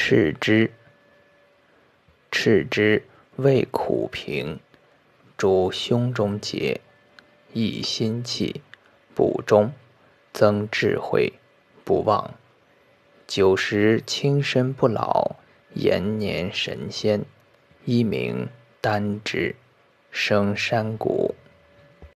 赤之。赤之味苦平主胸中结益心气补中增智慧不忘。久食轻身不老延年神仙一名丹栀生山谷。